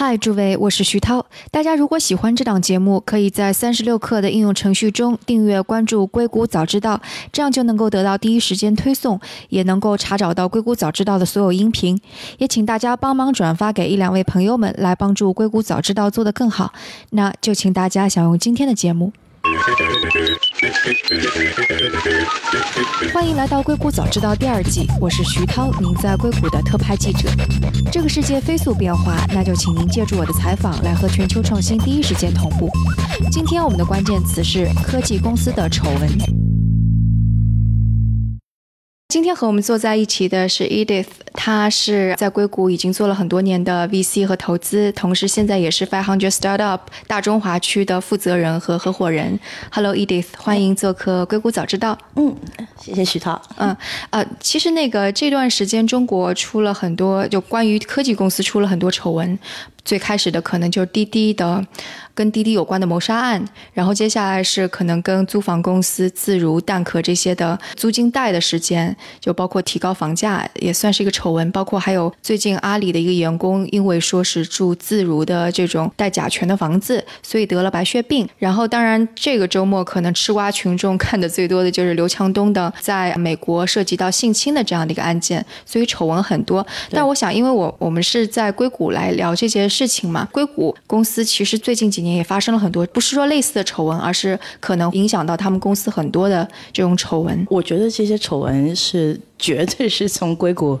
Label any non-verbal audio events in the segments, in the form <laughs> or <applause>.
嗨，诸位，我是徐涛。大家如果喜欢这档节目，可以在三十六课的应用程序中订阅关注“硅谷早知道”，这样就能够得到第一时间推送，也能够查找到“硅谷早知道”的所有音频。也请大家帮忙转发给一两位朋友们，来帮助“硅谷早知道”做得更好。那就请大家享用今天的节目。欢迎来到《硅谷早知道》第二季，我是徐涛，您在硅谷的特派记者。这个世界飞速变化，那就请您借助我的采访来和全球创新第一时间同步。今天我们的关键词是科技公司的丑闻。今天和我们坐在一起的是 Edith，她是在硅谷已经做了很多年的 VC 和投资，同时现在也是 Five Hundred Startup 大中华区的负责人和合伙人。Hello Edith，欢迎做客硅谷早知道。嗯，谢谢徐涛。嗯，呃，其实那个这段时间中国出了很多，就关于科技公司出了很多丑闻。最开始的可能就是滴滴的，跟滴滴有关的谋杀案，然后接下来是可能跟租房公司自如、蛋壳这些的租金贷的时间，就包括提高房价，也算是一个丑闻。包括还有最近阿里的一个员工，因为说是住自如的这种带甲醛的房子，所以得了白血病。然后当然这个周末可能吃瓜群众看的最多的就是刘强东的在美国涉及到性侵的这样的一个案件，所以丑闻很多。但我想，因为我我们是在硅谷来聊这些。事情嘛，硅谷公司其实最近几年也发生了很多，不是说类似的丑闻，而是可能影响到他们公司很多的这种丑闻。我觉得这些丑闻是绝对是从硅谷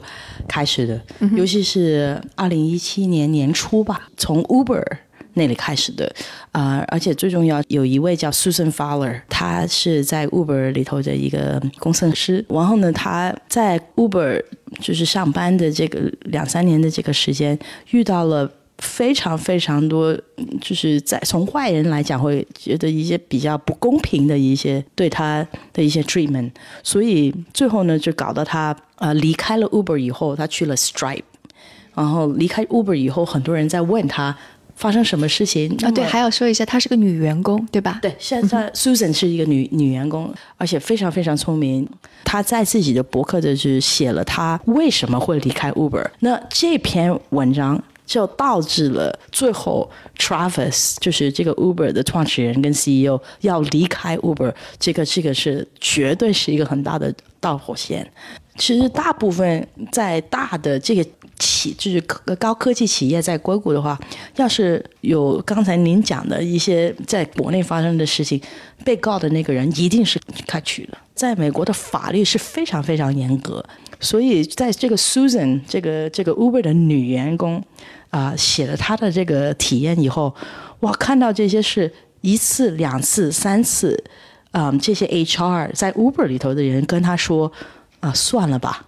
开始的，尤其是二零一七年年初吧，从 Uber 那里开始的。啊，而且最重要，有一位叫 Susan Fowler，她是在 Uber 里头的一个工程师。然后呢，她在 Uber 就是上班的这个两三年的这个时间，遇到了。非常非常多，就是在从坏人来讲，会觉得一些比较不公平的一些对他的一些 treatment，所以最后呢，就搞到他呃离开了 Uber 以后，他去了 Stripe，然后离开 Uber 以后，很多人在问他发生什么事情啊？对，还要说一下，她是个女员工，对吧？对，现在 Susan 是一个女女员工，而且非常非常聪明。她在自己的博客就是写了她为什么会离开 Uber。那这篇文章。就导致了最后，Travis 就是这个 Uber 的创始人跟 CEO 要离开 Uber，这个这个是绝对是一个很大的导火线。其实大部分在大的这个企就是高科技企业在硅谷的话，要是有刚才您讲的一些在国内发生的事情，被告的那个人一定是开除了。在美国的法律是非常非常严格，所以在这个 Susan 这个这个 Uber 的女员工。啊，写了他的这个体验以后，哇，看到这些是一次、两次、三次，嗯，这些 HR 在 Uber 里头的人跟他说，啊，算了吧，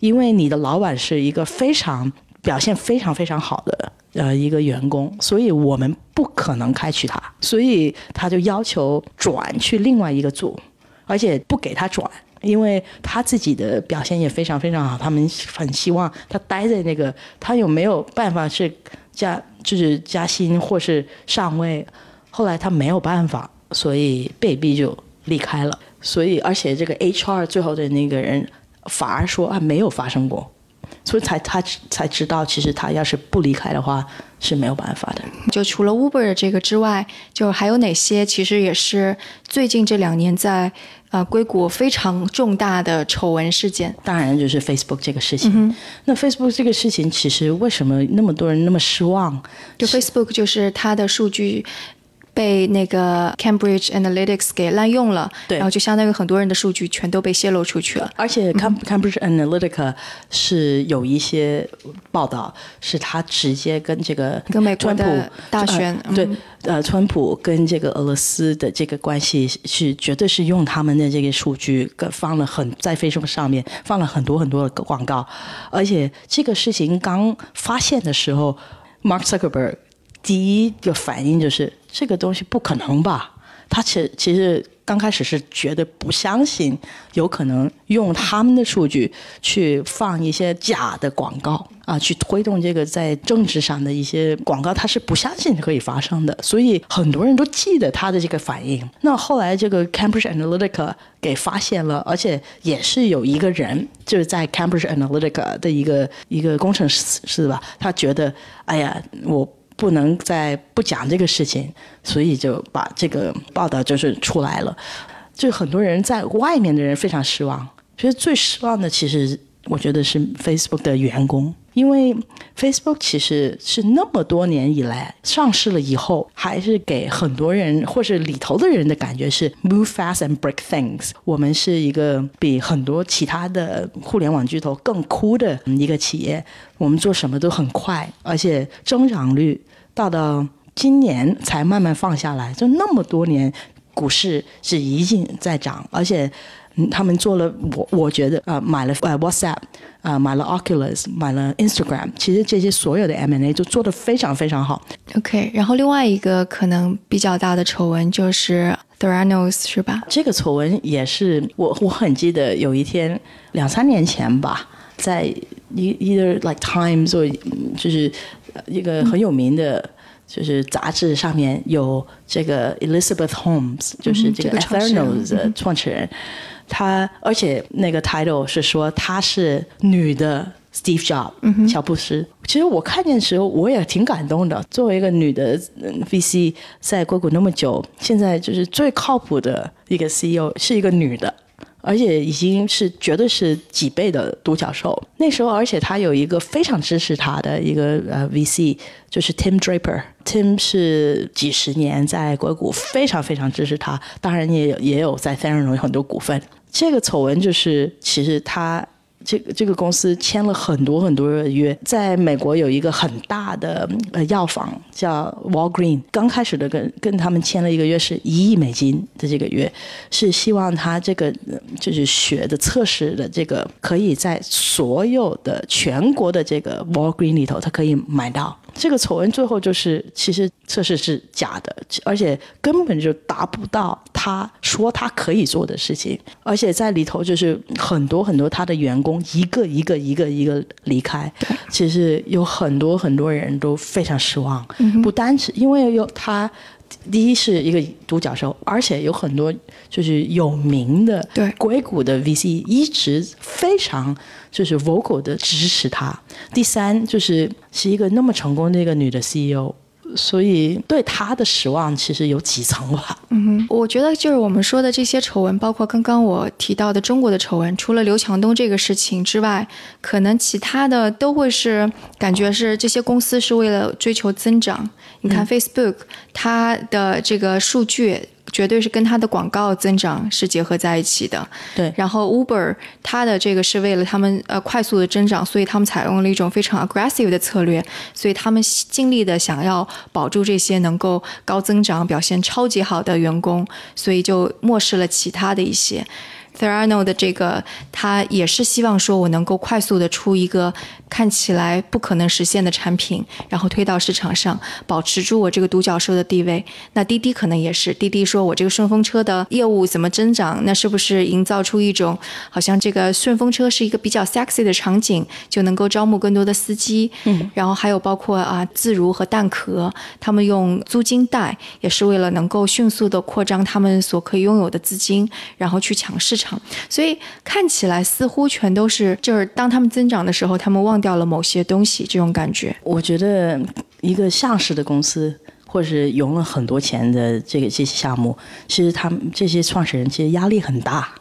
因为你的老板是一个非常表现非常非常好的呃一个员工，所以我们不可能开除他，所以他就要求转去另外一个组，而且不给他转。因为他自己的表现也非常非常好，他们很希望他待在那个，他有没有办法是加就是加薪或是上位？后来他没有办法，所以被逼就离开了。所以而且这个 HR 最后的那个人反而说啊没有发生过，所以才他才知道其实他要是不离开的话是没有办法的。就除了 Uber 这个之外，就还有哪些其实也是最近这两年在。啊，硅谷非常重大的丑闻事件，当然就是 Facebook 这个事情。那 Facebook 这个事情，其实为什么那么多人那么失望？就 Facebook 就是它的数据。被那个 Cambridge Analytics 给滥用了，对，然后就相当于很多人的数据全都被泄露出去了。而且 Cambridge Analytica 是有一些报道，是他直接跟这个跟美国的大选对，呃，川普跟这个俄罗斯的这个关系是绝对是用他们的这个数据，跟放了很在 Facebook 上面放了很多很多的广告，而且这个事情刚发现的时候，Mark Zuckerberg。第一个反应就是这个东西不可能吧？他其其实刚开始是觉得不相信，有可能用他们的数据去放一些假的广告啊，去推动这个在政治上的一些广告，他是不相信可以发生的。所以很多人都记得他的这个反应。那后来这个 Cambridge Analytica 给发现了，而且也是有一个人就是在 Cambridge Analytica 的一个一个工程师是吧？他觉得，哎呀，我。不能再不讲这个事情，所以就把这个报道就是出来了，就很多人在外面的人非常失望。觉得最失望的，其实我觉得是 Facebook 的员工，因为 Facebook 其实是那么多年以来上市了以后，还是给很多人或是里头的人的感觉是 move fast and break things。我们是一个比很多其他的互联网巨头更酷的一个企业，我们做什么都很快，而且增长率。到到今年才慢慢放下来，就那么多年，股市是一定在涨，而且他们做了，我我觉得啊，买了呃 WhatsApp，啊买了 Oculus，买了 Instagram，其实这些所有的 M&A 就做得非常非常好。OK，然后另外一个可能比较大的丑闻就是 Theranos 是吧？这个丑闻也是我我很记得有一天两三年前吧，在 either like Times 或就是。一个很有名的，就是杂志上面有这个 Elizabeth Holmes，就是这个 Theranos 的创始人，他而且那个 title 是说她是女的 Steve Jobs，乔布斯。其实我看见的时候我也挺感动的。作为一个女的 VC，在硅谷那么久，现在就是最靠谱的一个 CEO 是一个女的。而且已经是绝对是几倍的独角兽。那时候，而且他有一个非常支持他的一个呃 VC，就是 Tim Draper。Tim 是几十年在硅谷非常非常支持他，当然也也有在 t h e r a n 有很多股份。这个丑闻就是，其实他。这个这个公司签了很多很多的约，在美国有一个很大的呃药房叫 Walgreen，刚开始的跟跟他们签了一个约是一亿美金的这个约，是希望他这个就是血的测试的这个可以在所有的全国的这个 Walgreen 里头，他可以买到。这个丑闻最后就是，其实测试是假的，而且根本就达不到他说他可以做的事情，而且在里头就是很多很多他的员工一个一个一个一个离开，其实有很多很多人都非常失望，不单是因为有他。第一是一个独角兽，而且有很多就是有名的硅谷的 VC 一直非常就是 vocal 的支持他。第三就是是一个那么成功的一个女的 CEO。所以对他的失望其实有几层吧。嗯，我觉得就是我们说的这些丑闻，包括刚刚我提到的中国的丑闻，除了刘强东这个事情之外，可能其他的都会是感觉是这些公司是为了追求增长。你看 Facebook，它的这个数据。绝对是跟它的广告增长是结合在一起的。对，然后 Uber 它的这个是为了他们呃快速的增长，所以他们采用了一种非常 aggressive 的策略，所以他们尽力的想要保住这些能够高增长、表现超级好的员工，所以就漠视了其他的一些。Therano 的这个，他也是希望说我能够快速的出一个。看起来不可能实现的产品，然后推到市场上，保持住我这个独角兽的地位。那滴滴可能也是，滴滴说我这个顺风车的业务怎么增长？那是不是营造出一种好像这个顺风车是一个比较 sexy 的场景，就能够招募更多的司机？嗯，然后还有包括啊自如和蛋壳，他们用租金贷也是为了能够迅速的扩张他们所可以拥有的资金，然后去抢市场。所以看起来似乎全都是，就是当他们增长的时候，他们忘。掉了某些东西，这种感觉，我觉得一个上市的公司，或者是融了很多钱的这个这些项目，其实他们这些创始人其实压力很大。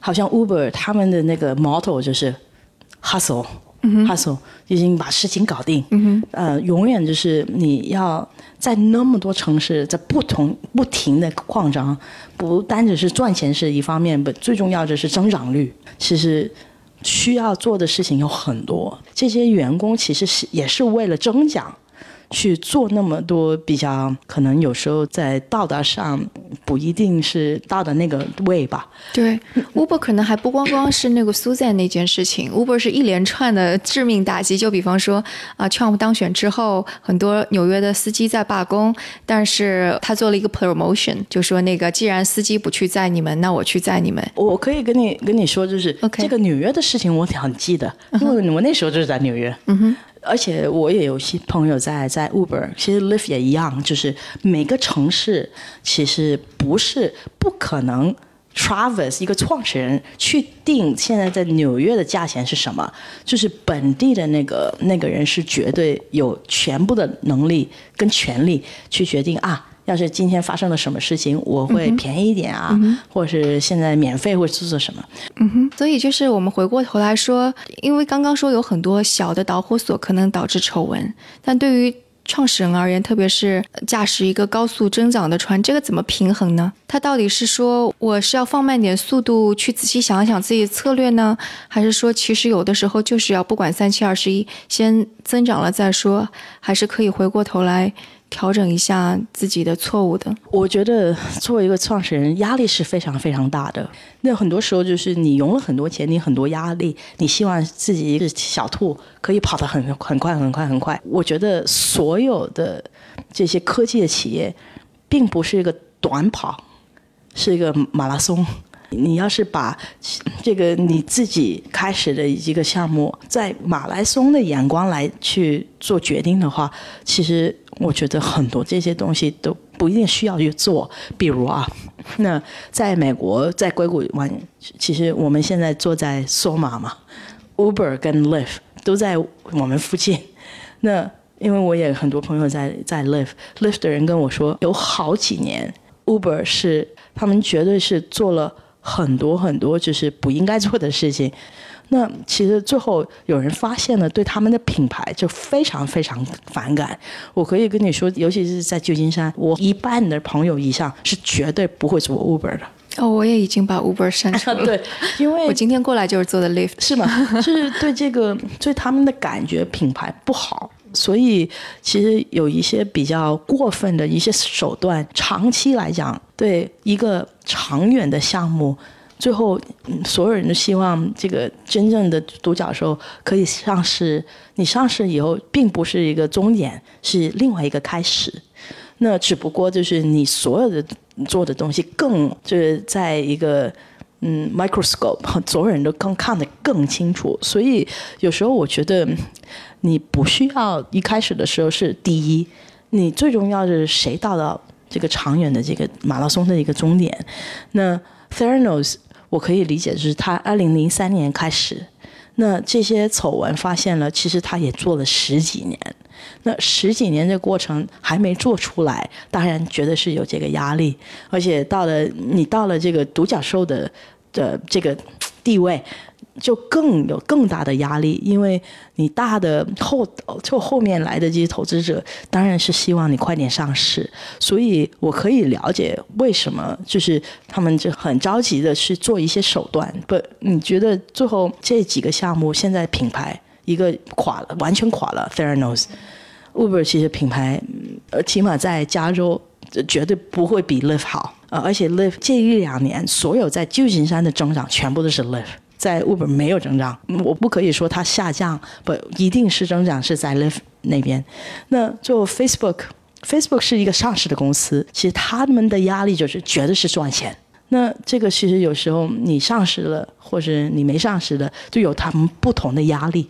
好像 Uber 他们的那个 motto 就是 hustle hustle，hustle，已经把事情搞定。呃，永远就是你要在那么多城市，在不同不停的扩张，不单只是赚钱是一方面，不最重要的是增长率。其实。需要做的事情有很多，这些员工其实是也是为了增长，去做那么多比较可能有时候在道德上不一定是到的那个位吧。对，Uber 可能还不光光是那个 Susan 那件事情，Uber 是一连串的致命打击。就比方说啊，Trump 当选之后，很多纽约的司机在罢工，但是他做了一个 promotion，就说那个既然司机不去载你们，那我去载你们。我可以跟你跟你说，就是这个纽约的事情，我很记得，因为我那时候就是在纽约。嗯哼。而且我也有些朋友在在 Uber，其实 l i f t 也一样，就是每个城市其实不是不可能。Travis 一个创始人去定现在在纽约的价钱是什么？就是本地的那个那个人是绝对有全部的能力跟权力去决定啊。要是今天发生了什么事情，我会便宜一点啊，或者是现在免费或者做做什么。嗯哼。所以就是我们回过头来说，因为刚刚说有很多小的导火索可能导致丑闻，但对于创始人而言，特别是驾驶一个高速增长的船，这个怎么平衡呢？他到底是说我是要放慢点速度，去仔细想一想自己的策略呢，还是说其实有的时候就是要不管三七二十一，先增长了再说，还是可以回过头来调整一下自己的错误的？我觉得作为一个创始人，压力是非常非常大的。那很多时候就是你融了很多钱，你很多压力，你希望自己一个小兔，可以跑得很很快很快很快。我觉得所有的这些科技的企业，并不是一个短跑，是一个马拉松。你要是把这个你自己开始的一个项目，在马拉松的眼光来去做决定的话，其实我觉得很多这些东西都不一定需要去做。比如啊，那在美国，在硅谷玩，其实我们现在坐在索马嘛，Uber 跟 Lyft 都在我们附近。那因为我也很多朋友在在 Lyft，Lyft 的人跟我说，有好几年 Uber 是他们绝对是做了很多很多就是不应该做的事情。那其实最后有人发现了，对他们的品牌就非常非常反感。我可以跟你说，尤其是在旧金山，我一半的朋友以上是绝对不会做 Uber 的。哦，我也已经把 Uber 删除了。对，因为我今天过来就是做的 Lyft。是吗？就是对这个对他们的感觉品牌不好，所以其实有一些比较过分的一些手段，长期来讲，对一个长远的项目，最后、嗯、所有人都希望这个真正的独角兽可以上市。你上市以后，并不是一个终点，是另外一个开始。那只不过就是你所有的做的东西更就是在一个嗯 microscope，所有人都更看得更清楚。所以有时候我觉得你不需要一开始的时候是第一，你最重要的是谁到了这个长远的这个马拉松的一个终点。那 Theranos 我可以理解，就是他二零零三年开始，那这些丑闻发现了，其实他也做了十几年。那十几年的过程还没做出来，当然觉得是有这个压力，而且到了你到了这个独角兽的的这个地位，就更有更大的压力，因为你大的后就后面来的这些投资者，当然是希望你快点上市，所以我可以了解为什么就是他们就很着急的去做一些手段。不，你觉得最后这几个项目现在品牌一个垮了，完全垮了，Theranos。Uber 其实品牌，呃，起码在加州绝对不会比 Live 好，呃，而且 Live 这一两年所有在旧金山的增长全部都是 Live 在 Uber 没有增长，我不可以说它下降，不一定是增长是在 l i f t 那边。那最后 Facebook。Facebook 是一个上市的公司，其实他们的压力就是绝对是赚钱。那这个其实有时候你上市了，或者你没上市的，就有他们不同的压力。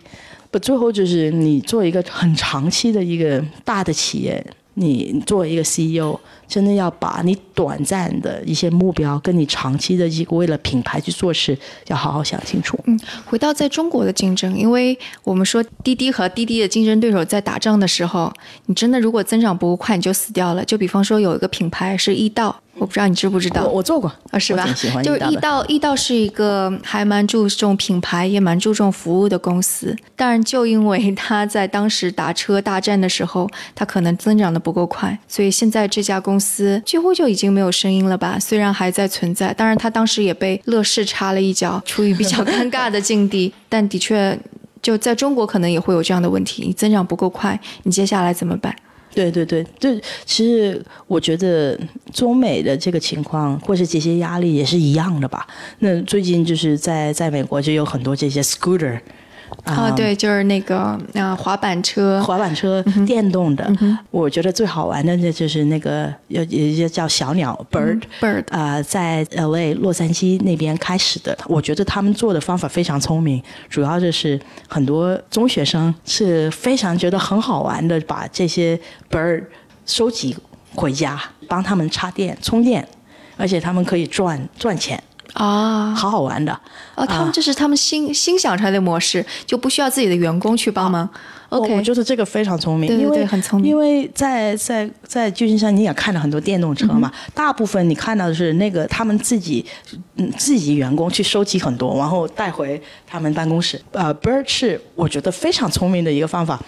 不，最后就是你做一个很长期的一个大的企业，你作为一个 CEO，真的要把你短暂的一些目标跟你长期的一个为了品牌去做事，要好好想清楚。嗯，回到在中国的竞争，因为我们说滴滴和滴滴的竞争对手在打仗的时候，你真的如果增长不够快，你就死掉了。就比方说有一个品牌是易到，我不知道你知不知道我。我做过啊，是吧就是易易到的到易到是一个还蛮注重品牌，也蛮注重服务的公司。但是就因为它在当时打车大战的时候，它可能增长的不够快，所以现在这家公司几乎就已经没有声音了吧？虽然还在存在，当然他当时也被乐视插了一脚，处于比较尴尬的境地。<laughs> 但的确，就在中国可能也会有这样的问题，你增长不够快，你接下来怎么办？对对对，就其实我觉得中美的这个情况或是这些压力也是一样的吧。那最近就是在在美国就有很多这些 scooter。啊，对，就是那个啊，滑板车，滑板车电动的。我觉得最好玩的那就是那个有一些叫小鸟 bird bird 啊，在 L A 洛杉矶那边开始的。我觉得他们做的方法非常聪明，主要就是很多中学生是非常觉得很好玩的，把这些 bird 收集回家，帮他们插电充电，而且他们可以赚赚钱。啊，好好玩的啊！他们这是他们新新想出来的模式，就不需要自己的员工去帮忙。OK，我觉得这个非常聪明，对对，很聪明。因为在在在旧金山，你也看了很多电动车嘛，大部分你看到的是那个他们自己嗯自己员工去收集很多，然后带回他们办公室。呃，Bird 是我觉得非常聪明的一个方法，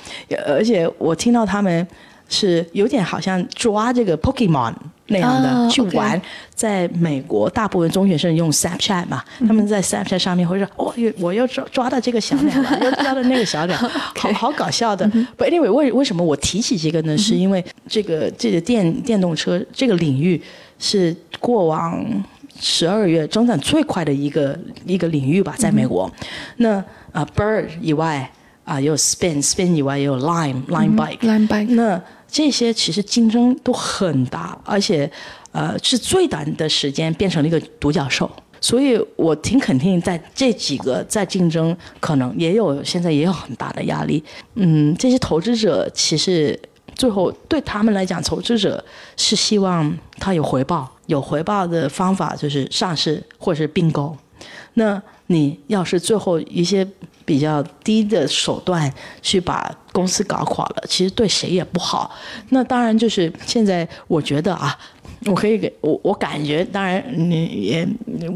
而且我听到他们是有点好像抓这个 Pokemon。那样的去玩，在美国，大部分中学生用 Snapchat 嘛，他们在 Snapchat 上面会说：“哦，我又抓抓到这个小鸟了，<laughs> 又抓到那个小鸟，好好搞笑的。” But anyway，为为什么我提起这个呢？是因为这个这个电电动车这个领域是过往十二月增长最快的一个一个领域吧，在美国。那啊，Bird 以外啊，有 Spin，Spin 以外也有 Lime，Lime Bike，Lime Bike。那这些其实竞争都很大，而且，呃，是最短的时间变成了一个独角兽。所以我挺肯定，在这几个在竞争，可能也有现在也有很大的压力。嗯，这些投资者其实最后对他们来讲，投资者是希望他有回报，有回报的方法就是上市或者是并购。那你要是最后一些。比较低的手段去把公司搞垮了，其实对谁也不好。那当然就是现在，我觉得啊，我可以给我我感觉，当然你也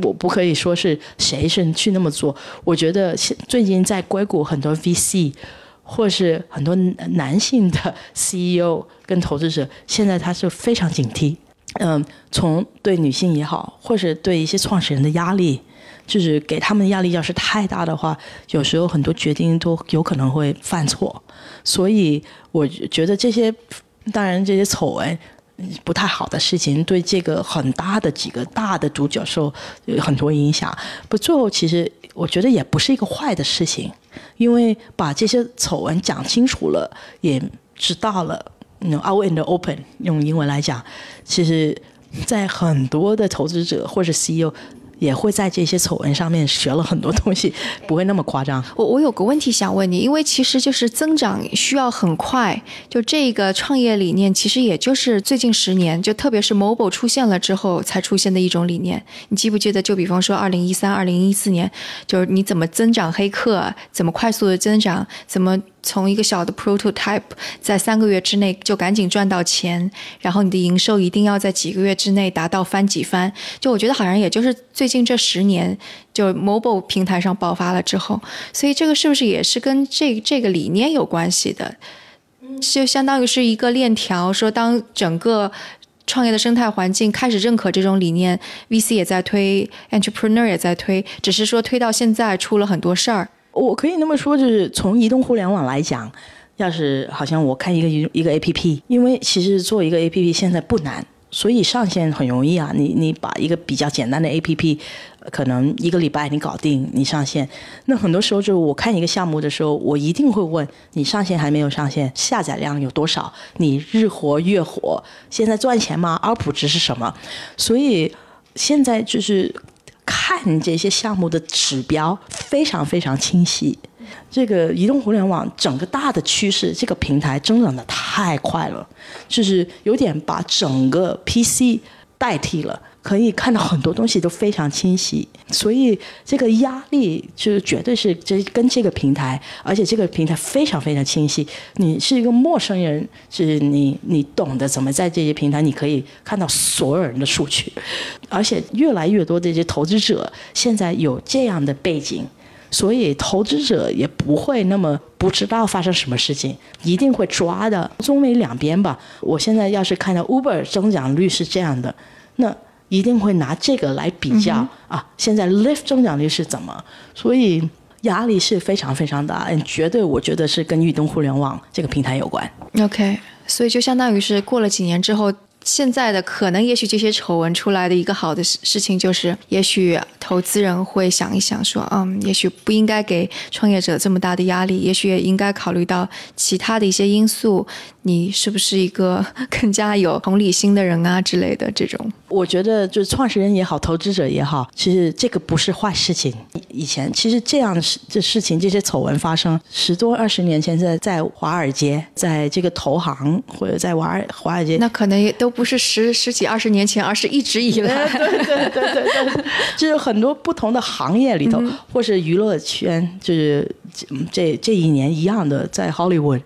我不可以说是谁是去那么做。我觉得现最近在硅谷很多 VC 或是很多男性的 CEO 跟投资者，现在他是非常警惕。嗯，从对女性也好，或是对一些创始人的压力。就是给他们的压力要是太大的话，有时候很多决定都有可能会犯错，所以我觉得这些，当然这些丑闻不太好的事情，对这个很大的几个大的独角兽有很多影响。不，最后其实我觉得也不是一个坏的事情，因为把这些丑闻讲清楚了，也知道了，out in the open，用英文来讲，其实，在很多的投资者或者 CEO。也会在这些丑闻上面学了很多东西，<laughs> 不会那么夸张。我我有个问题想问你，因为其实就是增长需要很快，就这个创业理念其实也就是最近十年，就特别是 mobile 出现了之后才出现的一种理念。你记不记得？就比方说二零一三、二零一四年，就是你怎么增长黑客，怎么快速的增长，怎么。从一个小的 prototype，在三个月之内就赶紧赚到钱，然后你的营收一定要在几个月之内达到翻几番。就我觉得好像也就是最近这十年，就 mobile 平台上爆发了之后，所以这个是不是也是跟这这个理念有关系的？就相当于是一个链条，说当整个创业的生态环境开始认可这种理念，VC 也在推，entrepreneur 也在推，只是说推到现在出了很多事儿。我可以那么说，就是从移动互联网来讲，要是好像我看一个一一个 A P P，因为其实做一个 A P P 现在不难，所以上线很容易啊。你你把一个比较简单的 A P P，可能一个礼拜你搞定，你上线。那很多时候就是我看一个项目的时候，我一定会问你上线还没有上线，下载量有多少？你日活月活，现在赚钱吗？二普值是什么？所以现在就是。看这些项目的指标非常非常清晰，这个移动互联网整个大的趋势，这个平台增长的太快了，就是有点把整个 PC 代替了。可以看到很多东西都非常清晰，所以这个压力就绝对是这跟这个平台，而且这个平台非常非常清晰。你是一个陌生人，是你你懂得怎么在这些平台，你可以看到所有人的数据，而且越来越多的这些投资者现在有这样的背景，所以投资者也不会那么不知道发生什么事情，一定会抓的。中美两边吧，我现在要是看到 Uber 增长率是这样的，那。一定会拿这个来比较啊！现在 Lift 增长率是怎么？所以压力是非常非常大，嗯，绝对我觉得是跟移动互联网这个平台有关。OK，所以就相当于是过了几年之后。现在的可能，也许这些丑闻出来的一个好的事事情，就是也许投资人会想一想，说，嗯，也许不应该给创业者这么大的压力，也许也应该考虑到其他的一些因素。你是不是一个更加有同理心的人啊之类的这种？我觉得，就是创始人也好，投资者也好，其实这个不是坏事情。以前其实这样事这事情，这些丑闻发生十多二十年前，在在华尔街，在这个投行或者在华尔华尔街，那可能也都不是十十几二十年前，而是一直以来。<laughs> 对对对对对，就是很多不同的行业里头，或是娱乐圈，就是这这一年一样的，在 Hollywood，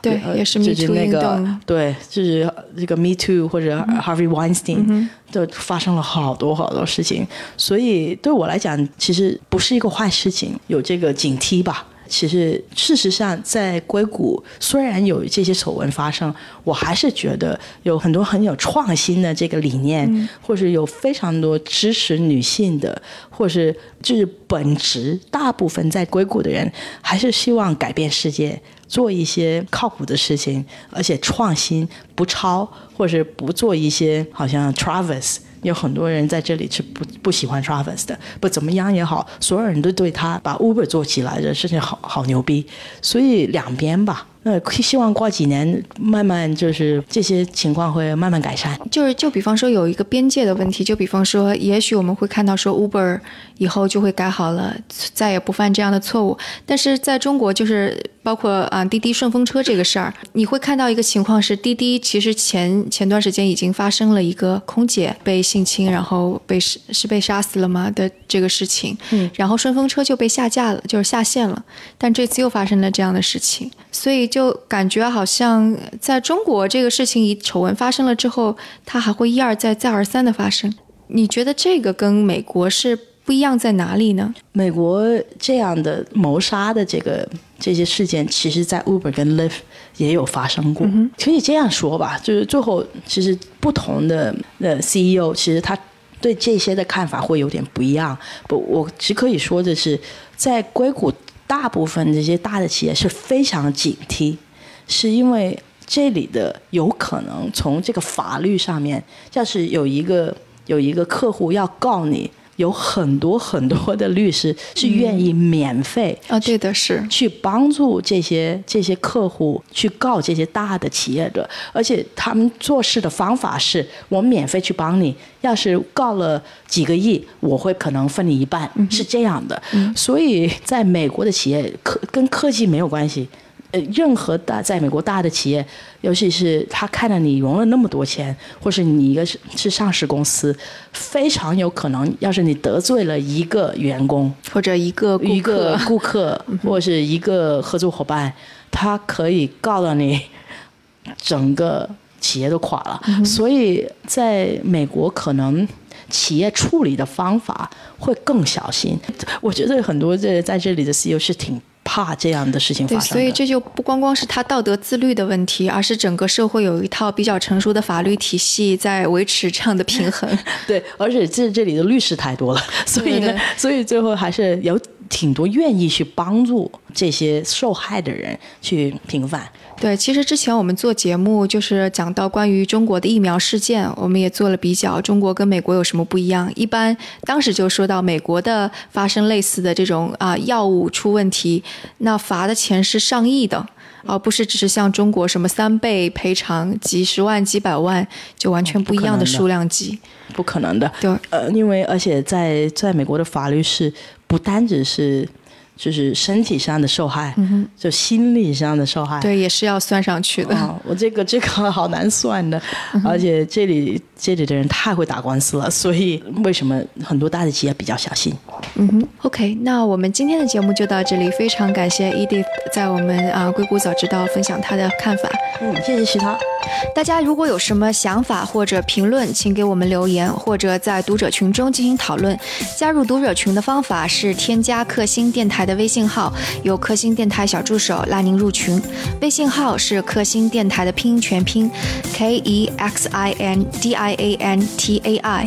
对，也是 Me Too 那个，对，就是这个 Me Too 或者 Harvey Weinstein。就发生了好多好多事情，所以对我来讲，其实不是一个坏事情，有这个警惕吧。其实事实上，在硅谷虽然有这些丑闻发生，我还是觉得有很多很有创新的这个理念，或是有非常多支持女性的，或是就是本质，大部分在硅谷的人还是希望改变世界。做一些靠谱的事情，而且创新不抄，或者是不做一些好像 Travis，有很多人在这里是不不喜欢 Travis 的，不怎么样也好，所有人都对他把 Uber 做起来的事情好好牛逼，所以两边吧。那希望过几年慢慢就是这些情况会慢慢改善。就是就比方说有一个边界的问题，就比方说也许我们会看到说 Uber 以后就会改好了，再也不犯这样的错误。但是在中国，就是包括啊滴滴顺风车这个事儿，你会看到一个情况是滴滴其实前前段时间已经发生了一个空姐被性侵，然后被是是被杀死了吗的这个事情。嗯。然后顺风车就被下架了，就是下线了。但这次又发生了这样的事情，所以。就感觉好像在中国，这个事情一丑闻发生了之后，它还会一而再、再而三的发生。你觉得这个跟美国是不一样在哪里呢？美国这样的谋杀的这个这些事件，其实，在 Uber 跟 Lyft 也有发生过。可以这样说吧，就是最后其实不同的呃 CEO，其实他对这些的看法会有点不一样。不，我只可以说的是，在硅谷。大部分这些大的企业是非常警惕，是因为这里的有可能从这个法律上面，要是有一个有一个客户要告你。有很多很多的律师是愿意免费啊，对的，是去帮助这些这些客户去告这些大的企业的，而且他们做事的方法是我免费去帮你，要是告了几个亿，我会可能分你一半，是这样的。所以在美国的企业科跟科技没有关系。呃，任何大在美国大的企业，尤其是他看到你融了那么多钱，或是你一个是是上市公司，非常有可能，要是你得罪了一个员工 <laughs> 或者一个一个顾客 <laughs> 或是一个合作伙伴，他可以告到你整个企业都垮了。所以在美国，可能企业处理的方法会更小心。我觉得很多这在这里的 CEO 是挺。怕这样的事情发生，所以这就不光光是他道德自律的问题，而是整个社会有一套比较成熟的法律体系在维持这样的平衡。<laughs> 对，而且这这里的律师太多了，所以呢，所以最后还是有挺多愿意去帮助这些受害的人去平反。对，其实之前我们做节目就是讲到关于中国的疫苗事件，我们也做了比较，中国跟美国有什么不一样？一般当时就说到美国的发生类似的这种啊药物出问题，那罚的钱是上亿的，而不是只是像中国什么三倍赔偿、几十万、几百万，就完全不一样的数量级，不可能的。对，呃，因为而且在在美国的法律是不单只是。就是身体上的受害，就心理上的受害，对，也是要算上去的。我这个这个好难算的，而且这里这里的人太会打官司了，所以为什么很多大的企业比较小心？嗯哼，OK，那我们今天的节目就到这里，非常感谢 Edith 在我们啊硅谷早知道分享他的看法。嗯，谢谢徐涛。大家如果有什么想法或者评论，请给我们留言，或者在读者群中进行讨论。加入读者群的方法是添加克星电台的微信号，由克星电台小助手拉您入群。微信号是克星电台的拼音全拼，K E X I N D I A N T A I。